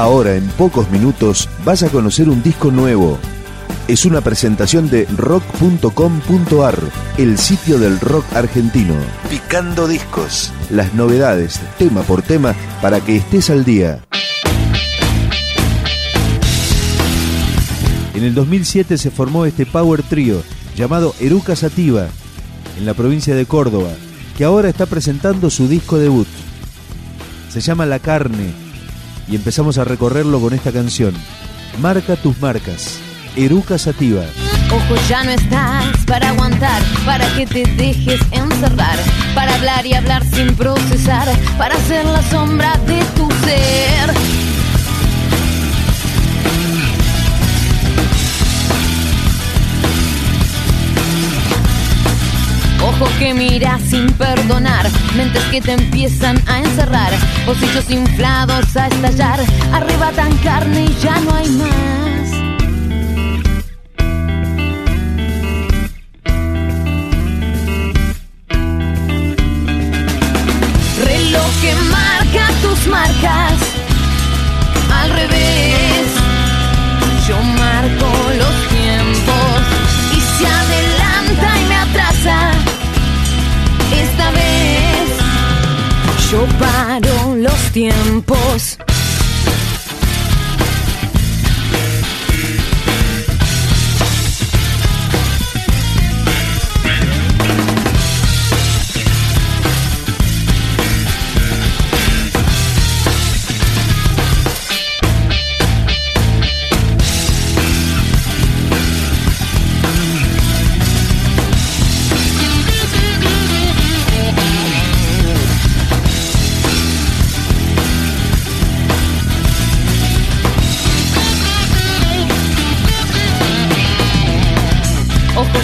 Ahora, en pocos minutos, vas a conocer un disco nuevo. Es una presentación de rock.com.ar, el sitio del rock argentino. Picando discos. Las novedades, tema por tema, para que estés al día. En el 2007 se formó este power trio llamado Eruca Sativa en la provincia de Córdoba, que ahora está presentando su disco debut. Se llama La Carne y empezamos a recorrerlo con esta canción. Marca tus marcas. Eruca Sativa. Ojo, ya no estás para aguantar, para que te dejes encerrar, para hablar y hablar sin procesar, para ser la sombra de tu ser. Ojo que mira sin perdonar, mentes que te empiezan a encerrar, bolsillos inflados a estallar, arrebatan carne y ya no hay más. Tiempos.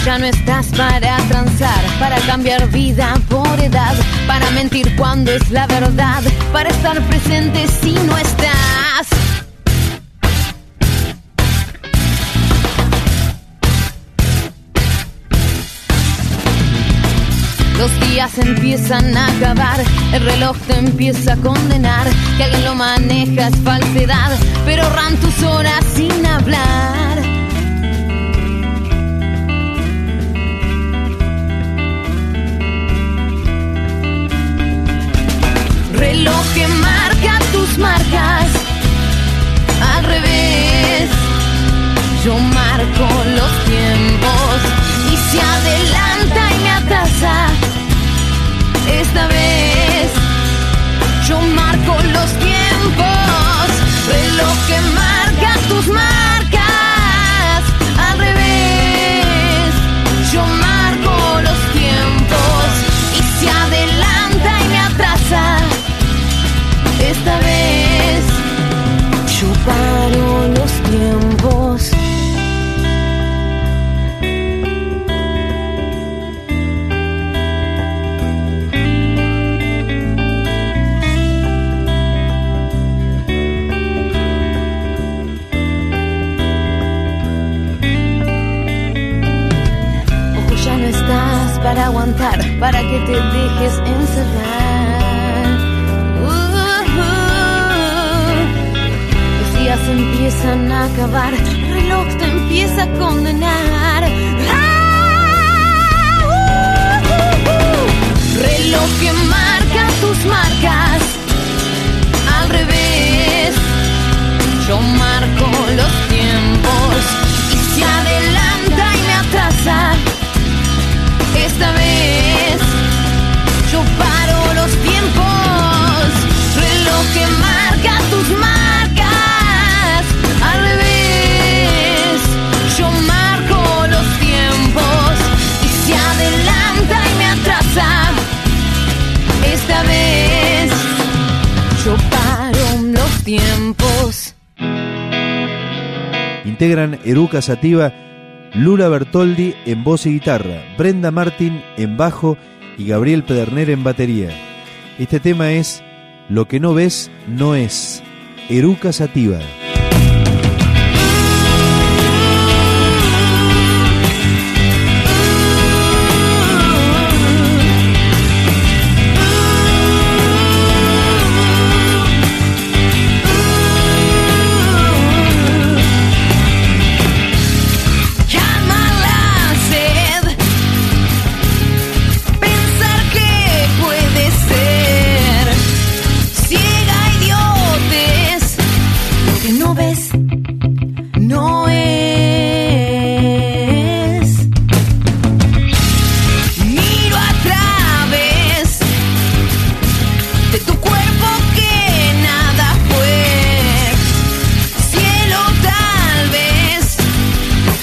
Ya no estás para transar, para cambiar vida por edad, para mentir cuando es la verdad, para estar presente si no estás. Los días empiezan a acabar, el reloj te empieza a condenar, que alguien lo maneja es falsedad, pero ran tus horas y se para que te dejes encerrar. Uh, Los días empiezan a acabar, el reloj te empieza a condenar. Ah, uh, uh, uh. Reloj que marca tus marcas al revés. Yo marco los tiempos y se Integran Eruca Sativa, Lula Bertoldi en voz y guitarra, Brenda Martin en bajo y Gabriel Pederner en batería. Este tema es Lo que no ves no es. Eruca Sativa.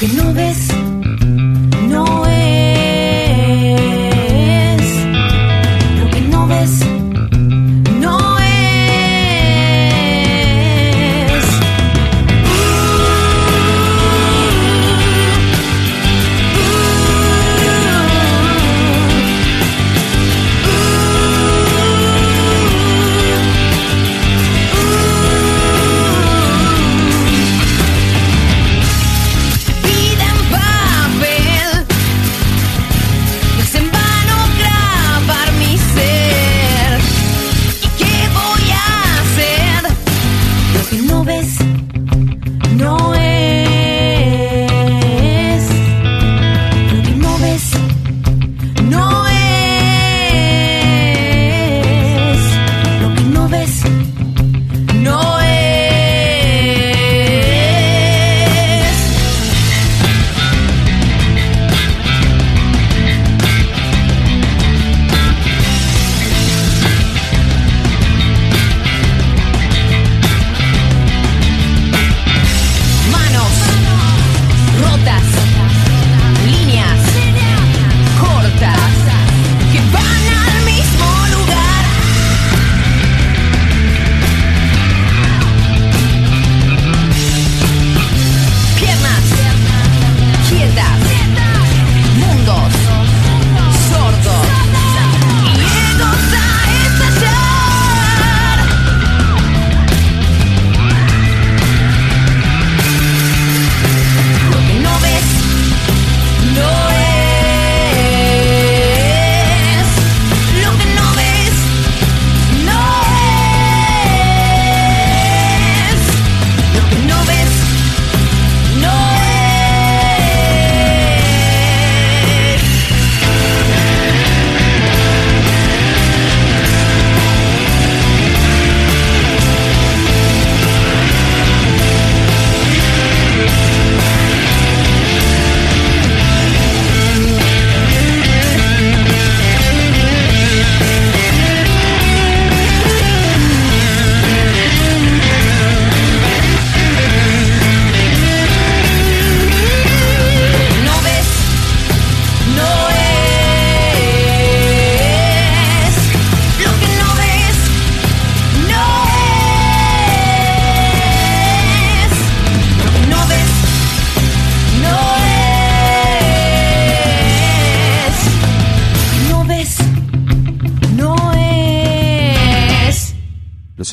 que no ves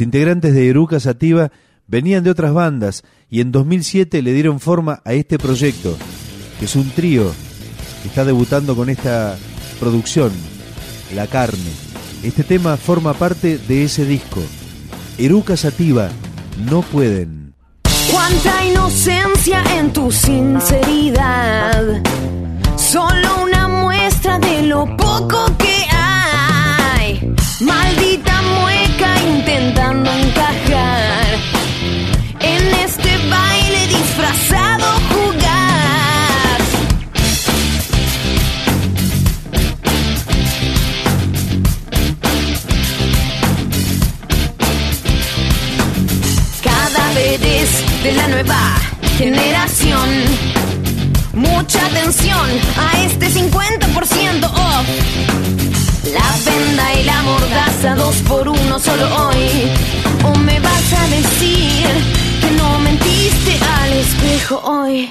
Integrantes de Eruca Sativa venían de otras bandas y en 2007 le dieron forma a este proyecto, que es un trío que está debutando con esta producción, La Carne. Este tema forma parte de ese disco. Eruca Sativa, no pueden. Cuánta inocencia en tu sinceridad. Solo una muestra de lo poco que. Maldita mueca intentando encajar en este baile disfrazado jugar. Cadáveres de la nueva generación. Mucha atención a este 50% off. La la mordaza dos por uno solo hoy. O me vas a decir que no mentiste al espejo hoy.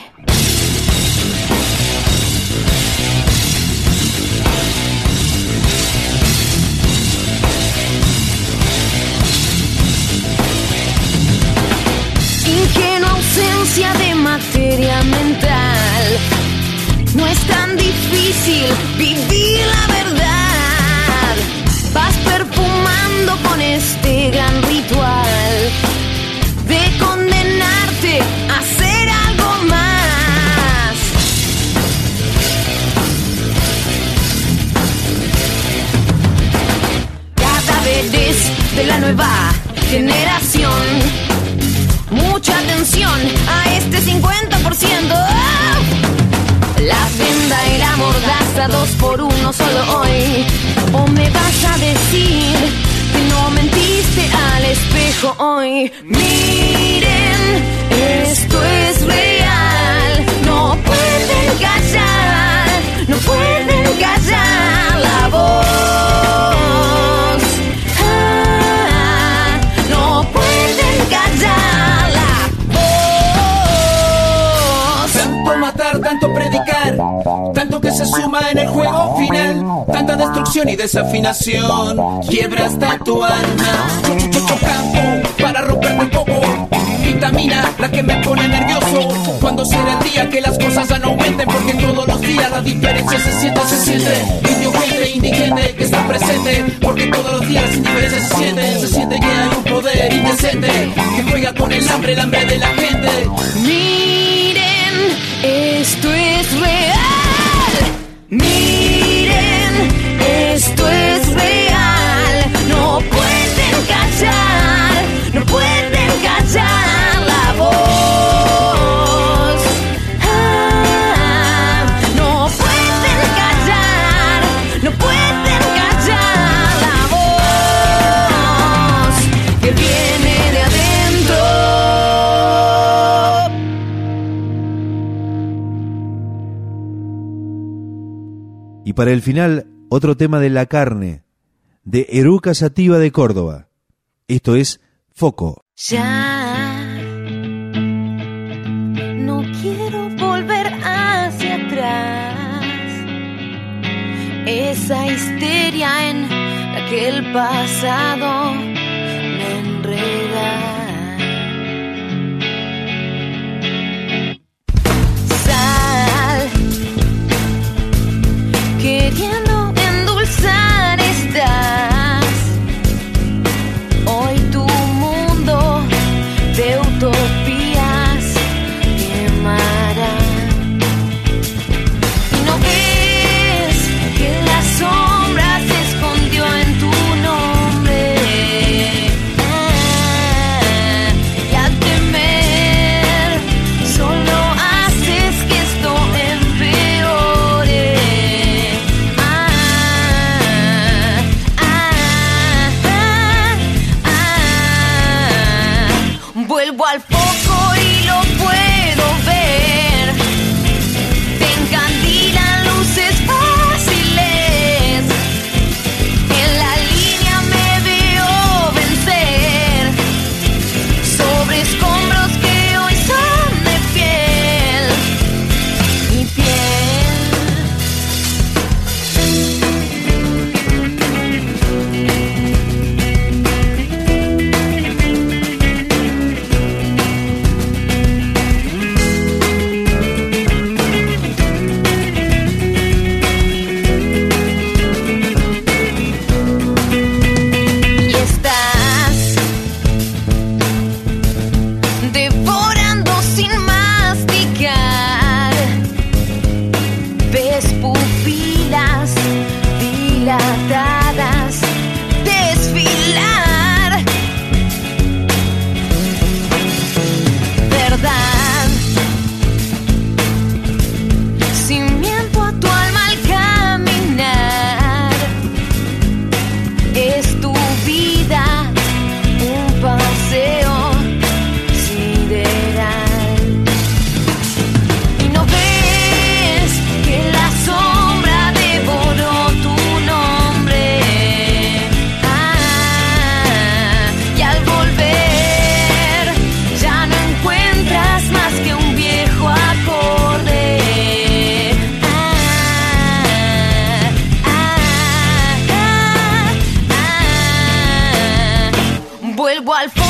De la nueva generación. Mucha atención a este 50%. ¡Ah! La venda y la mordaza dos por uno solo hoy. O me vas a decir que no mentiste al espejo hoy. Miren, esto es real. No pueden callar, se suma en el juego final, tanta destrucción y desafinación, quiebra hasta tu alma. Campo para romperme un poco, vitamina la que me pone nervioso. Cuando será el día que las cosas ya no aumenten, porque todos los días la diferencia se siente, se siente. Indio, gente, indigente que está presente, porque todos los días las indiferencias se sienten, se siente que hay un poder indecente que juega con el hambre, el hambre de la gente. Y para el final, otro tema de La Carne, de Eruca Sativa de Córdoba. Esto es Foco. Ya no quiero volver hacia atrás. Esa histeria en la que el pasado me enreda. Vuelvo al foco